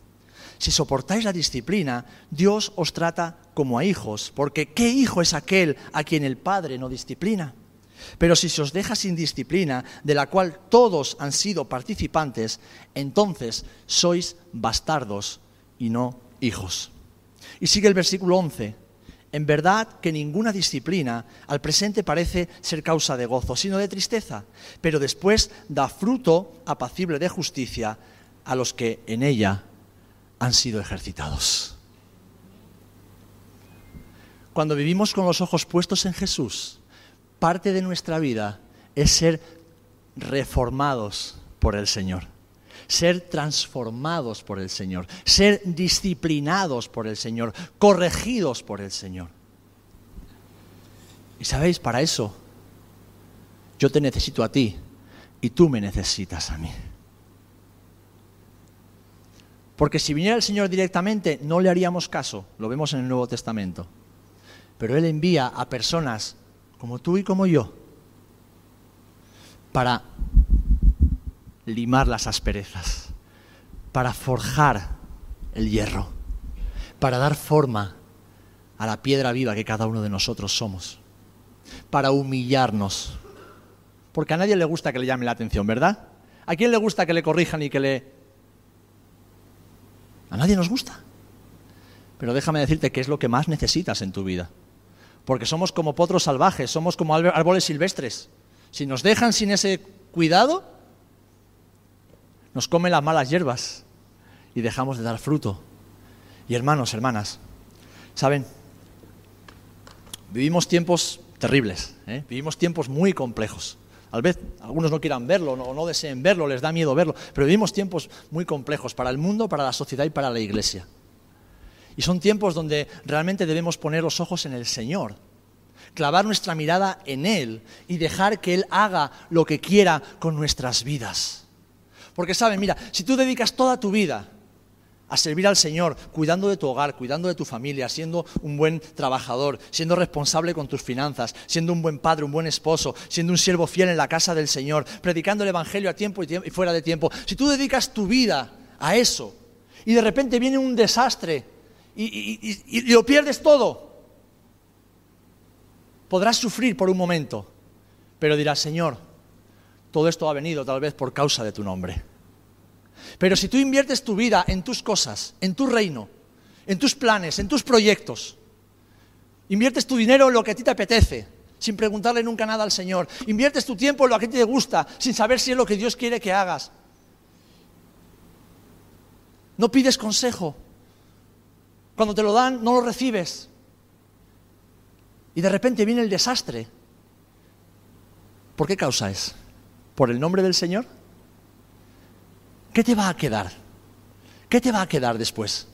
Si soportáis la disciplina, Dios os trata como a hijos, porque ¿qué hijo es aquel a quien el Padre no disciplina? Pero si se os deja sin disciplina, de la cual todos han sido participantes, entonces sois bastardos y no hijos. Y sigue el versículo 11. En verdad que ninguna disciplina al presente parece ser causa de gozo, sino de tristeza, pero después da fruto apacible de justicia a los que en ella han sido ejercitados. Cuando vivimos con los ojos puestos en Jesús, parte de nuestra vida es ser reformados por el Señor ser transformados por el Señor, ser disciplinados por el Señor, corregidos por el Señor. Y sabéis, para eso yo te necesito a ti y tú me necesitas a mí. Porque si viniera el Señor directamente, no le haríamos caso, lo vemos en el Nuevo Testamento. Pero Él envía a personas como tú y como yo para limar las asperezas, para forjar el hierro, para dar forma a la piedra viva que cada uno de nosotros somos, para humillarnos. Porque a nadie le gusta que le llame la atención, ¿verdad? ¿A quién le gusta que le corrijan y que le... A nadie nos gusta. Pero déjame decirte que es lo que más necesitas en tu vida. Porque somos como potros salvajes, somos como árboles silvestres. Si nos dejan sin ese cuidado, nos comen las malas hierbas y dejamos de dar fruto. Y hermanos, hermanas, ¿saben? Vivimos tiempos terribles, ¿eh? vivimos tiempos muy complejos. Tal vez algunos no quieran verlo o no deseen verlo, les da miedo verlo, pero vivimos tiempos muy complejos para el mundo, para la sociedad y para la iglesia. Y son tiempos donde realmente debemos poner los ojos en el Señor, clavar nuestra mirada en Él y dejar que Él haga lo que quiera con nuestras vidas. Porque saben, mira, si tú dedicas toda tu vida a servir al Señor, cuidando de tu hogar, cuidando de tu familia, siendo un buen trabajador, siendo responsable con tus finanzas, siendo un buen padre, un buen esposo, siendo un siervo fiel en la casa del Señor, predicando el Evangelio a tiempo y, fuera de tiempo, si tú dedicas tu vida a eso y de repente viene un desastre y, y lo pierdes todo, podrás sufrir por un momento, pero dirás, Señor, todo esto ha venido tal vez por causa de tu nombre. Pero si tú inviertes tu vida en tus cosas, en tu reino, en tus planes, en tus proyectos, inviertes tu dinero en lo que a ti te apetece, sin preguntarle nunca nada al Señor, inviertes tu tiempo en lo que a ti te gusta, sin saber si es lo que Dios quiere que hagas, no pides consejo, cuando te lo dan no lo recibes, y de repente viene el desastre, ¿por qué causa es? por el nombre del Señor? ¿Qué te va a quedar? ¿Qué te va a quedar después?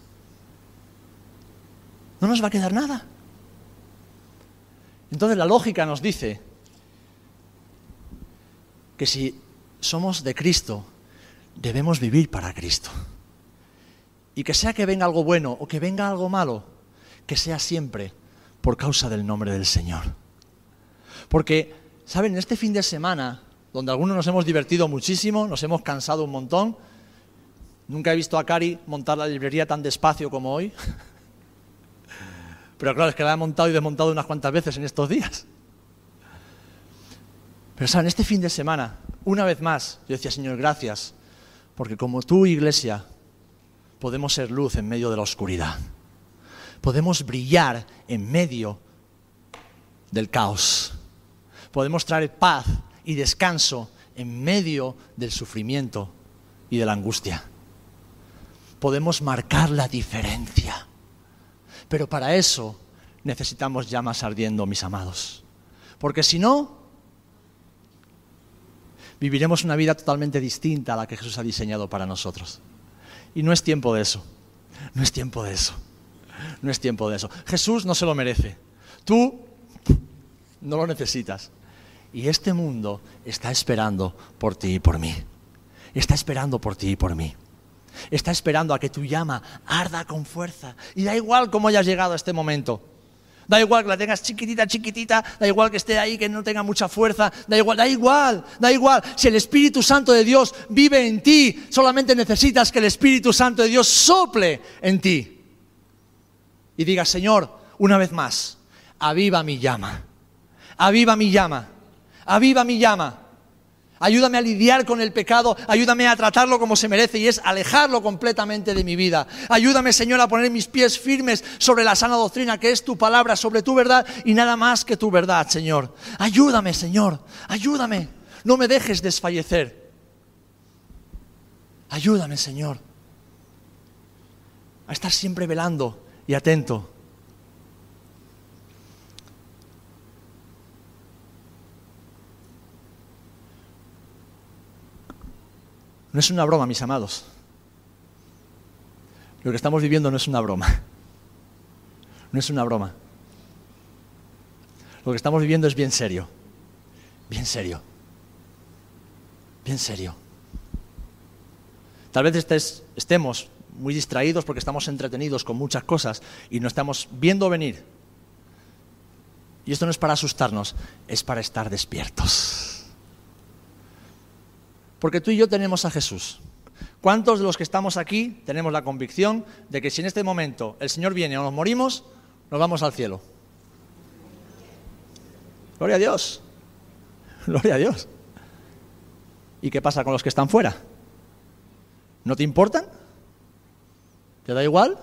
No nos va a quedar nada. Entonces la lógica nos dice que si somos de Cristo, debemos vivir para Cristo. Y que sea que venga algo bueno o que venga algo malo, que sea siempre por causa del nombre del Señor. Porque, ¿saben? Este fin de semana donde algunos nos hemos divertido muchísimo, nos hemos cansado un montón. Nunca he visto a Cari montar la librería tan despacio como hoy. Pero claro, es que la he montado y desmontado unas cuantas veces en estos días. Pero saben, este fin de semana, una vez más, yo decía, Señor, gracias, porque como tú, iglesia, podemos ser luz en medio de la oscuridad. Podemos brillar en medio del caos. Podemos traer paz y descanso en medio del sufrimiento y de la angustia. Podemos marcar la diferencia. Pero para eso necesitamos llamas ardiendo, mis amados. Porque si no, viviremos una vida totalmente distinta a la que Jesús ha diseñado para nosotros. Y no es tiempo de eso. No es tiempo de eso. No es tiempo de eso. Jesús no se lo merece. Tú no lo necesitas. Y este mundo está esperando por ti y por mí. Está esperando por ti y por mí. Está esperando a que tu llama arda con fuerza. Y da igual cómo hayas llegado a este momento. Da igual que la tengas chiquitita, chiquitita, da igual que esté ahí, que no tenga mucha fuerza, da igual, da igual, da igual. Si el Espíritu Santo de Dios vive en ti, solamente necesitas que el Espíritu Santo de Dios sople en ti. Y diga, Señor, una vez más, aviva mi llama, aviva mi llama aviva mi llama, Ayúdame a lidiar con el pecado, ayúdame a tratarlo como se merece y es alejarlo completamente de mi vida. Ayúdame, Señor, a poner mis pies firmes sobre la sana doctrina que es tu palabra, sobre tu verdad y nada más que tu verdad, Señor. Ayúdame, Señor, ayúdame. No me dejes desfallecer. Ayúdame, Señor, a estar siempre velando y atento No es una broma, mis amados. Lo que estamos viviendo no es una broma. No es una broma. Lo que estamos viviendo es bien serio. Bien serio. Bien serio. Tal vez estemos muy distraídos porque estamos entretenidos con muchas cosas y no estamos viendo venir. Y esto no es para asustarnos, es para estar despiertos. Porque tú y yo tenemos a Jesús. ¿Cuántos de los que estamos aquí tenemos la convicción de que si en este momento el Señor viene o nos morimos, nos vamos al cielo? Gloria a Dios. Gloria a Dios. ¿Y qué pasa con los que están fuera? ¿No te importan? ¿Te da igual?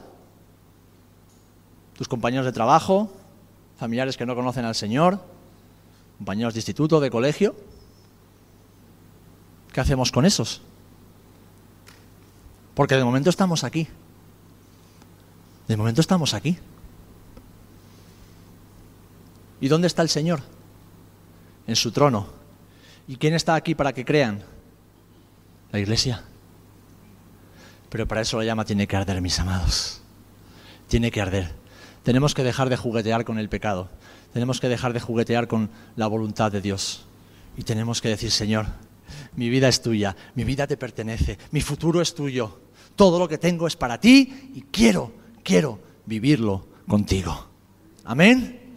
¿Tus compañeros de trabajo? ¿Familiares que no conocen al Señor? ¿Compañeros de instituto, de colegio? ¿Qué hacemos con esos? Porque de momento estamos aquí. De momento estamos aquí. ¿Y dónde está el Señor? En su trono. ¿Y quién está aquí para que crean? La iglesia. Pero para eso la llama tiene que arder, mis amados. Tiene que arder. Tenemos que dejar de juguetear con el pecado. Tenemos que dejar de juguetear con la voluntad de Dios. Y tenemos que decir, Señor, mi vida es tuya, mi vida te pertenece, mi futuro es tuyo. Todo lo que tengo es para ti y quiero, quiero vivirlo contigo. Amén.